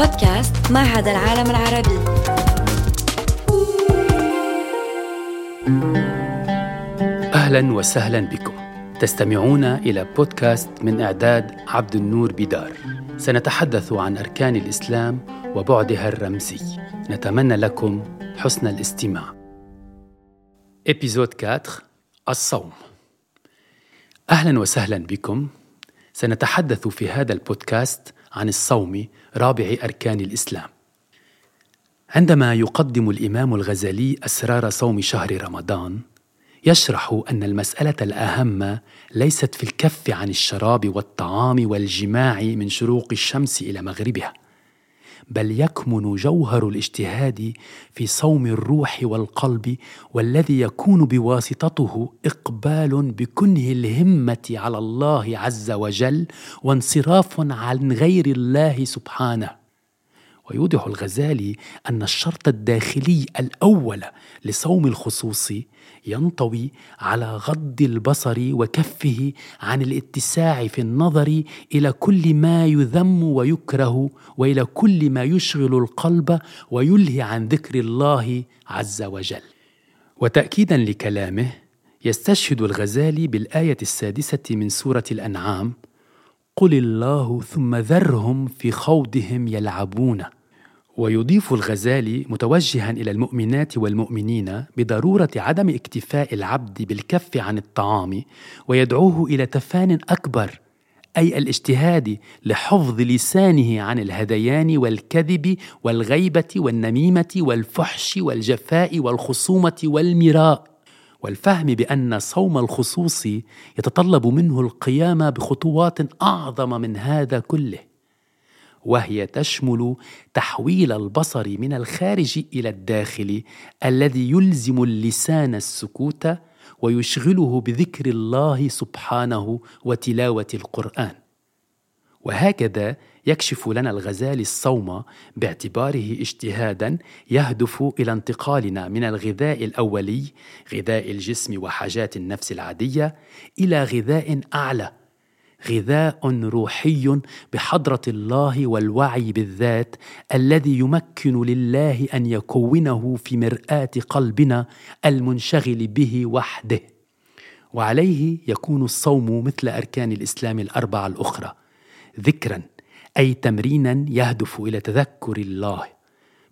بودكاست معهد العالم العربي. أهلا وسهلا بكم. تستمعون إلى بودكاست من إعداد عبد النور بدار سنتحدث عن أركان الإسلام وبعدها الرمزي. نتمنى لكم حسن الاستماع. إبيزود 4 الصوم. أهلا وسهلا بكم. سنتحدث في هذا البودكاست عن الصوم رابع أركان الإسلام. عندما يقدم الإمام الغزالي أسرار صوم شهر رمضان يشرح أن المسألة الأهم ليست في الكف عن الشراب والطعام والجماع من شروق الشمس إلى مغربها بل يكمن جوهر الاجتهاد في صوم الروح والقلب والذي يكون بواسطته إقبال بكنه الهمة على الله عز وجل وانصراف عن غير الله سبحانه. ويوضح الغزالي أن الشرط الداخلي الأول لصوم الخصوص ينطوي على غض البصر وكفه عن الاتساع في النظر إلى كل ما يذم ويكره وإلى كل ما يشغل القلب ويلهي عن ذكر الله عز وجل. وتاكيدا لكلامه يستشهد الغزالي بالآية السادسة من سورة الأنعام قل الله ثم ذرهم في خوضهم يلعبون ويضيف الغزالي متوجها إلى المؤمنات والمؤمنين بضرورة عدم اكتفاء العبد بالكف عن الطعام ويدعوه إلى تفان أكبر أي الاجتهاد لحفظ لسانه عن الهذيان والكذب والغيبة والنميمة والفحش والجفاء والخصومة والمراء والفهم بأن صوم الخصوص يتطلب منه القيام بخطوات أعظم من هذا كله. وهي تشمل تحويل البصر من الخارج إلى الداخل الذي يلزم اللسان السكوت ويشغله بذكر الله سبحانه وتلاوة القرآن. وهكذا يكشف لنا الغزالي الصوم باعتباره اجتهادا يهدف إلى انتقالنا من الغذاء الأولي غذاء الجسم وحاجات النفس العادية إلى غذاء أعلى. غذاء روحي بحضرة الله والوعي بالذات الذي يمكن لله أن يكونه في مرآة قلبنا المنشغل به وحده. وعليه يكون الصوم مثل أركان الإسلام الأربعة الأخرى. ذكرا أي تمرينا يهدف إلى تذكر الله.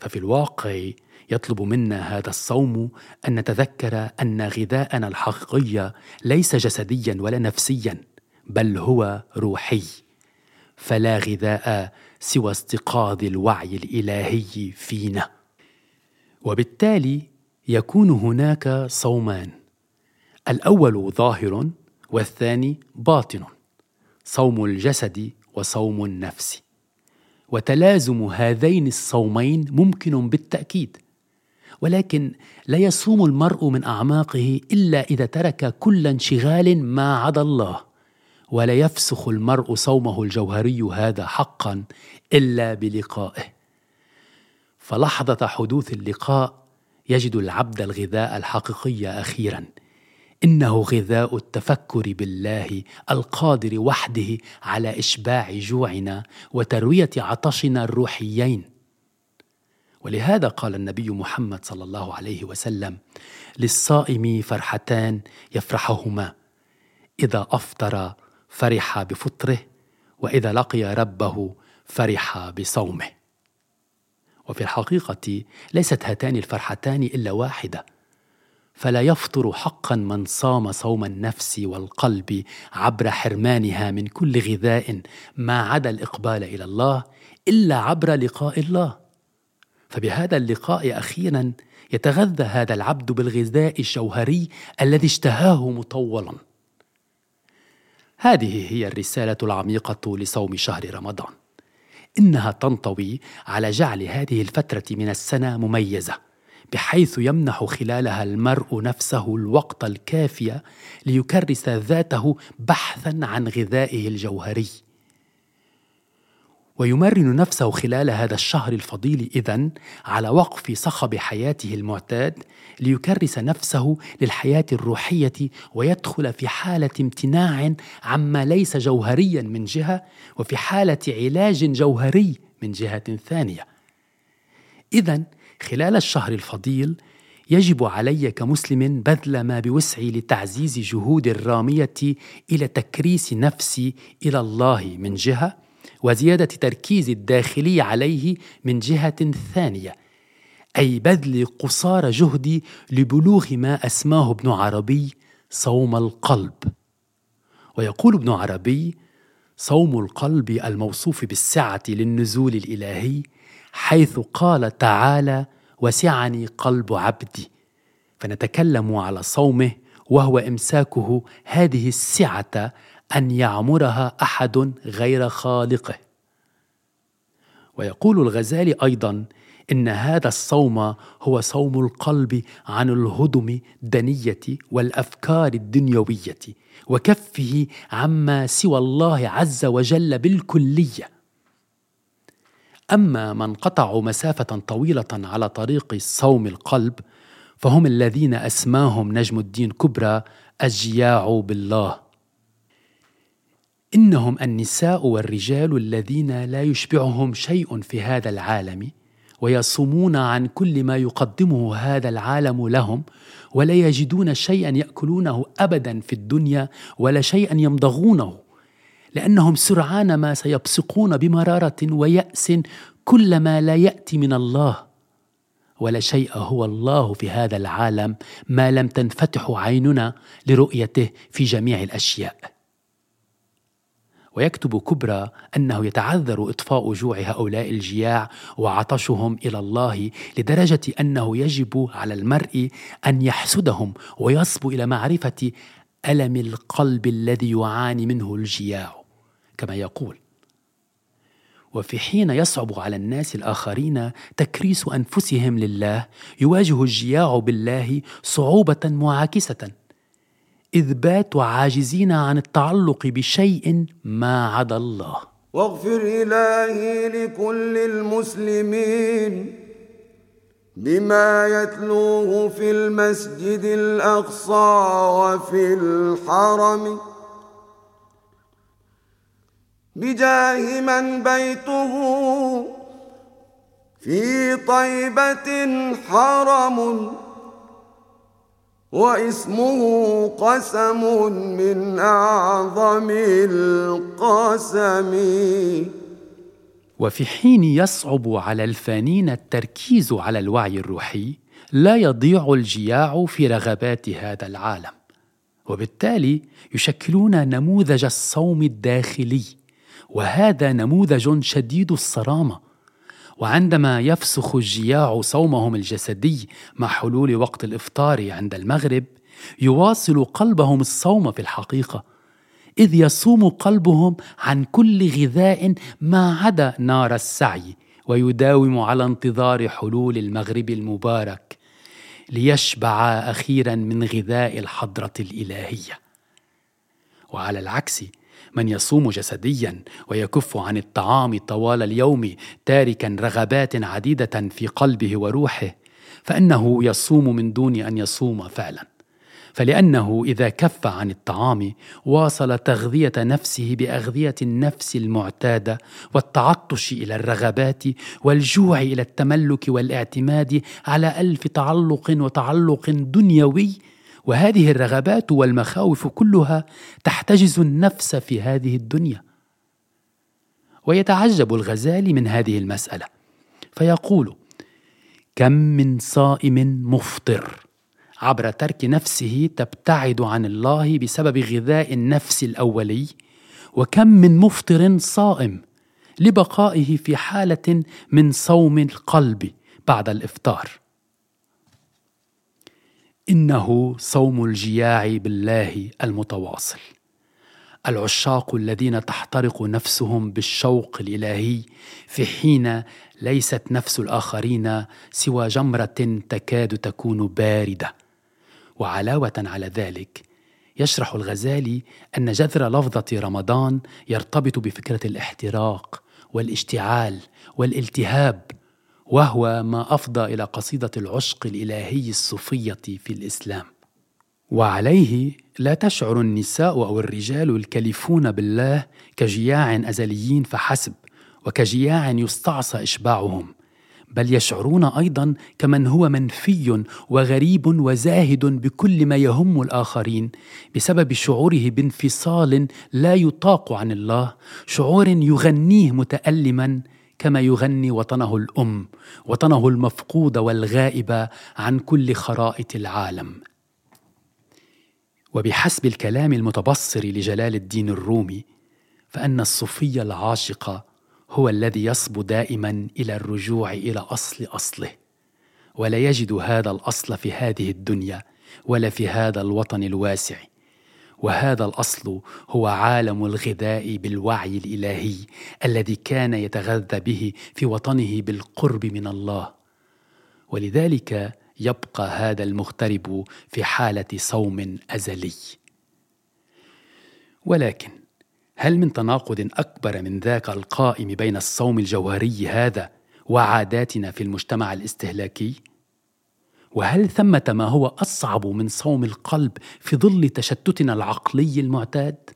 ففي الواقع يطلب منا هذا الصوم أن نتذكر أن غذاءنا الحقيقي ليس جسديا ولا نفسيا. بل هو روحي فلا غذاء سوى استيقاظ الوعي الإلهي فينا. وبالتالي يكون هناك صومان الأول ظاهر والثاني باطن صوم الجسد وصوم النفس. وتلازم هذين الصومين ممكن بالتأكيد ولكن لا يصوم المرء من أعماقه إلا إذا ترك كل انشغال ما عدا الله. ولا يفسخ المرء صومه الجوهري هذا حقا إلا بلقائه. فلحظة حدوث اللقاء يجد العبد الغذاء الحقيقي أخيرا. إنه غذاء التفكر بالله القادر وحده على إشباع جوعنا وتروية عطشنا الروحيين. ولهذا قال النبي محمد صلى الله عليه وسلم للصائم فرحتان يفرحهما إذا أفطر فرح بفطره وإذا لقي ربه فرح بصومه. وفي الحقيقة ليست هاتان الفرحتان إلا واحدة فلا يفطر حقا من صام صوم النفس والقلب عبر حرمانها من كل غذاء ما عدا الإقبال إلى الله إلا عبر لقاء الله. فبهذا اللقاء أخيرا يتغذى هذا العبد بالغذاء الجوهري الذي اشتهاه مطولا. هذه هي الرسالة العميقة لصوم شهر رمضان. إنها تنطوي على جعل هذه الفترة من السنة مميزة بحيث يمنح خلالها المرء نفسه الوقت الكافي ليكرس ذاته بحثا عن غذائه الجوهري. ويمرن نفسه خلال هذا الشهر الفضيل إذن على وقف صخب حياته المعتاد ليكرس نفسه للحياة الروحية ويدخل في حالة امتناع عما ليس جوهريا من جهة وفي حالة علاج جوهري من جهة ثانية. إذا خلال الشهر الفضيل يجب علي كمسلم بذل ما بوسعي لتعزيز جهود الرامية إلى تكريس نفسي إلى الله من جهة وزيادة تركيز الداخلي عليه من جهة ثانية أي بذل قصارى جهدي لبلوغ ما أسماه ابن عربي صوم القلب. ويقول ابن عربي صوم القلب الموصوف بالسعة للنزول الإلهي حيث قال تعالى وسعني قلب عبدي فنتكلم على صومه وهو إمساكه هذه السعة أن يعمرها أحد غير خالقه. ويقول الغزالي أيضا إن هذا الصوم هو صوم القلب عن الهدم الدنية والأفكار الدنيوية وكفه عما سوى الله عز وجل بالكلية. أما من قطعوا مسافة طويلة على طريق صوم القلب فهم الذين أسماهم نجم الدين كبرى الجياع بالله. إنهم النساء والرجال الذين لا يشبعهم شيء في هذا العالم ويصومون عن كل ما يقدمه هذا العالم لهم ولا يجدون شيئا يأكلونه ابدا في الدنيا ولا شيئا يمضغونه لأنهم سرعان ما سيبصقون بمرارة ويأس كل ما لا يأتي من الله ولا شيء هو الله في هذا العالم ما لم تنفتح عيننا لرؤيته في جميع الأشياء. ويكتب كبرى أنه يتعذر إطفاء جوع هؤلاء الجياع وعطشهم إلى الله لدرجة أنه يجب على المرء أن يحسدهم ويصبو إلى معرفة ألم القلب الذي يعاني منه الجياع. كما يقول وفي حين يصعب على الناس الآخرين تكريس أنفسهم لله يواجه الجياع بالله صعوبة معاكسة اذ باتوا عاجزين عن التعلق بشيء ما عدا الله. واغفر إلهي لكل المسلمين بما يتلوه في المسجد الأقصى وفي الحرم. بجاه من بيته في طيبة حرم. وإسمه قسم من أعظم القسم. وفي حين يصعب على الفانين التركيز على الوعي الروحي لا يضيع الجياع في رغبات هذا العالم. وبالتالي يشكلون نموذج الصوم الداخلي وهذا نموذج شديد الصرامة. وعندما يفسخ الجياع صومهم الجسدي مع حلول وقت الإفطار عند المغرب يواصل قلبهم الصوم في الحقيقة إذ يصوم قلبهم عن كل غذاء ما عدا نار السعي ويداوم على انتظار حلول المغرب المبارك ليشبع أخيرا من غذاء الحضرة الإلهية. وعلى العكس من يصوم جسديا ويكف عن الطعام طوال اليوم تاركا رغبات عديدة في قلبه وروحه فإنه يصوم من دون أن يصوم فعلا. فلأنه إذا كف عن الطعام واصل تغذية نفسه بأغذية النفس المعتادة والتعطش إلى الرغبات والجوع إلى التملك والاعتماد على ألف تعلق وتعلق دنيوي وهذه الرغبات والمخاوف كلها تحتجز النفس في هذه الدنيا. ويتعجب الغزالي من هذه المسألة. فيقول كم من صائم مفطر عبر ترك نفسه تبتعد عن الله بسبب غذاء النفس الأولي؟ وكم من مفطر صائم لبقائه في حالة من صوم القلب بعد الإفطار؟ إنه صوم الجياع بالله المتواصل. العشاق الذين تحترق نفسهم بالشوق الإلهي في حين ليست نفس الآخرين سوى جمرة تكاد تكون باردة. وعلاوة على ذلك يشرح الغزالي أن جذر لفظة رمضان يرتبط بفكرة الاحتراق والاشتعال والالتهاب وهو ما أفضى إلى قصيدة العشق الإلهي الصوفية في الإسلام. وعليه لا تشعر النساء أو الرجال الكلفون بالله كجياع أزليين فحسب وكجياع يستعصى إشباعهم بل يشعرون أيضا كمن هو منفي وغريب وزاهد بكل ما يهم الآخرين بسبب شعوره بانفصال لا يطاق عن الله شعور يغنيه متالما كما يغني وطنه الأم وطنه المفقود والغائب عن كل خرائط العالم. وبحسب الكلام المتبصر لجلال الدين الرومي فأن الصوفي العاشق هو الذي يصبو دائما إلى الرجوع إلى أصل أصله. ولا يجد هذا الأصل في هذه الدنيا ولا في هذا الوطن الواسع. وهذا الأصل هو عالم الغذاء بالوعي الإلهي الذي كان يتغذى به في وطنه بالقرب من الله. ولذلك يبقى هذا المغترب في حالة صوم أزلي. ولكن هل من تناقض أكبر من ذاك القائم بين الصوم الجوهري هذا وعاداتنا في المجتمع الاستهلاكي؟ وهل ثمة ما هو أصعب من صوم القلب في ظل تشتتنا العقلي المعتاد؟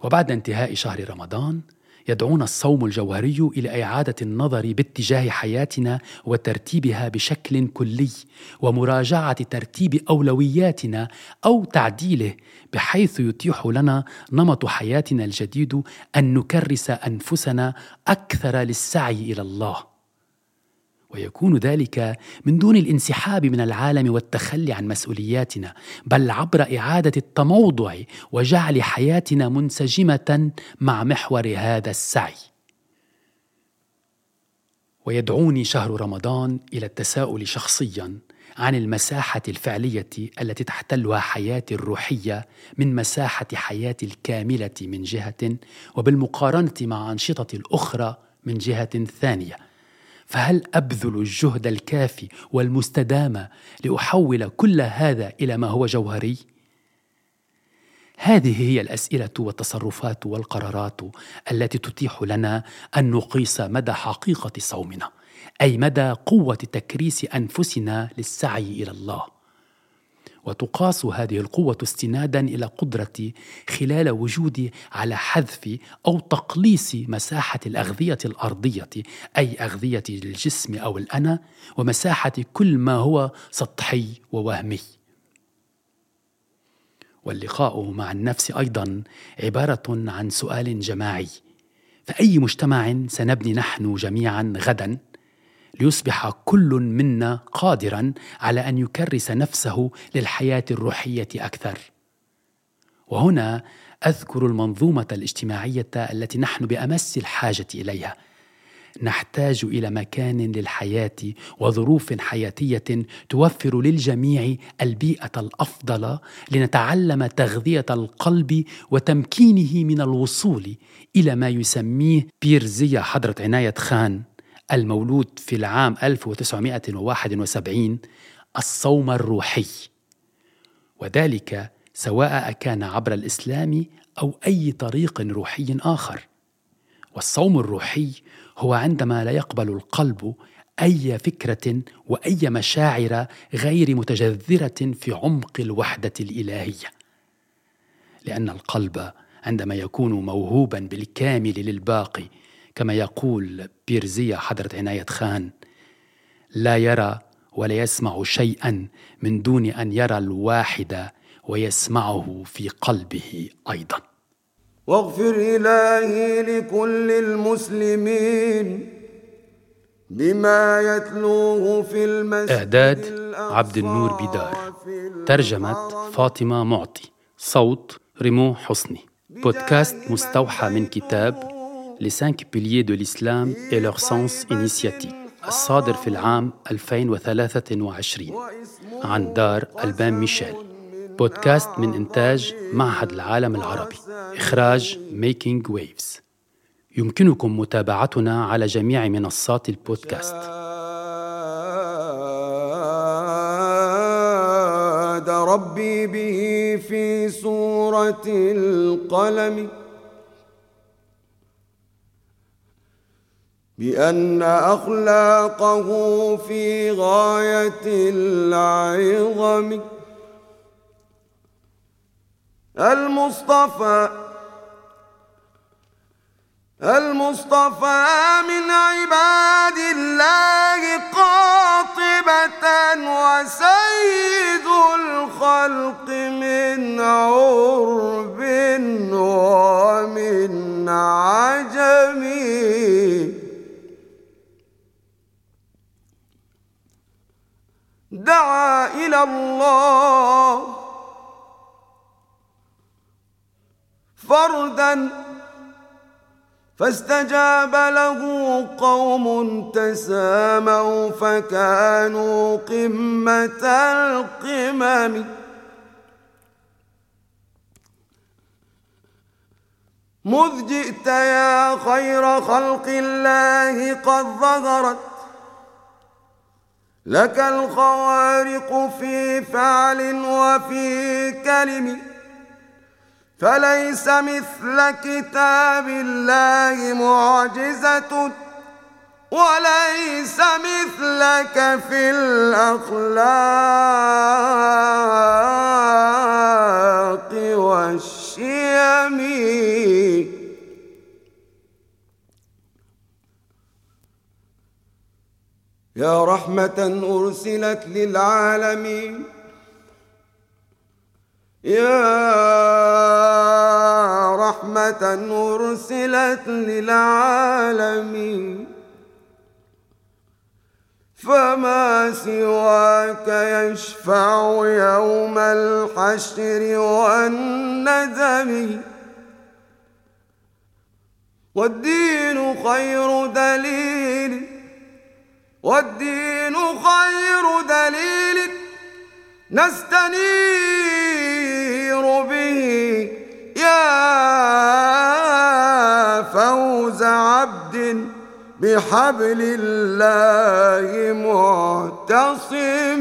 وبعد انتهاء شهر رمضان يدعونا الصوم الجوهري إلى إعادة النظر باتجاه حياتنا وترتيبها بشكل كلي ومراجعة ترتيب أولوياتنا أو تعديله بحيث يتيح لنا نمط حياتنا الجديد أن نكرس أنفسنا أكثر للسعي إلى الله. ويكون ذلك من دون الانسحاب من العالم والتخلي عن مسؤولياتنا بل عبر إعادة التموضع وجعل حياتنا منسجمة مع محور هذا السعي. ويدعوني شهر رمضان إلى التساؤل شخصيا عن المساحة الفعلية التي تحتلها حياتي الروحية من مساحة حياتي الكاملة من جهة وبالمقارنة مع أنشطتي الأخرى من جهة ثانية. فهل أبذل الجهد الكافي والمستدام لأحول كل هذا إلى ما هو جوهري؟ هذه هي الأسئلة والتصرفات والقرارات التي تتيح لنا أن نقيس مدى حقيقة صومنا أي مدى قوة تكريس أنفسنا للسعي إلى الله. وتقاس هذه القوة استنادا إلى قدرتي خلال وجودي على حذف أو تقليص مساحة الأغذية الأرضية أي أغذية الجسم أو الأنا ومساحة كل ما هو سطحي ووهمي. واللقاء مع النفس أيضا عبارة عن سؤال جماعي فأي مجتمع سنبني نحن جميعا غدا ليصبح كل منا قادرا على أن يكرس نفسه للحياة الروحية أكثر. وهنا أذكر المنظومة الاجتماعية التي نحن بأمس الحاجة إليها. نحتاج إلى مكان للحياة وظروف حياتية توفر للجميع البيئة الأفضل لنتعلم تغذية القلب وتمكينه من الوصول إلى ما يسميه بيرزيا حضرة عناية خان. المولود في العام 1971 الصوم الروحي. وذلك سواء كان عبر الإسلام أو أي طريق روحي آخر. والصوم الروحي هو عندما لا يقبل القلب أي فكرة وأي مشاعر غير متجذرة في عمق الوحدة الإلهية. لأن القلب عندما يكون موهوبا بالكامل للباقي كما يقول بيرزية حضرة عناية خان لا يرى ولا يسمع شيئا من دون أن يرى الواحد ويسمعه في قلبه أيضا. واغفر إلهي لكل المسلمين بما يتلوه في المسجد إعداد عبد النور بدار ترجمة فاطمة معطي. صوت ريمو حسني. بودكاست مستوحى من كتاب Les cinq piliers de l'islam et leur sens initiatique. الصادر في العام 2023 عن دار ألبان ميشيل بودكاست من إنتاج معهد العالم العربي إخراج Making Waves. يمكنكم متابعتنا على جميع منصات البودكاست ربي به في سورة القلم بأن أخلاقه في غاية العظم. المصطفى المصطفى من عباد الله دعا إلى الله فردا فاستجاب له قوم تساموا فكانوا قمة القمم. مذ جئت يا خير خلق الله قد ظهرت لك الخوارق في فعل وفي كلم فليس مثل كتاب الله معجزة وليس مثلك في الأخلاق. يا رحمة أرسلت للعالمين. يا رحمة أرسلت للعالمين. فما سواك يشفع يوم الحشر والندم والدين خير دليل. والدين خير دليل نستنير به يا فوز عبد بحبل الله معتصمين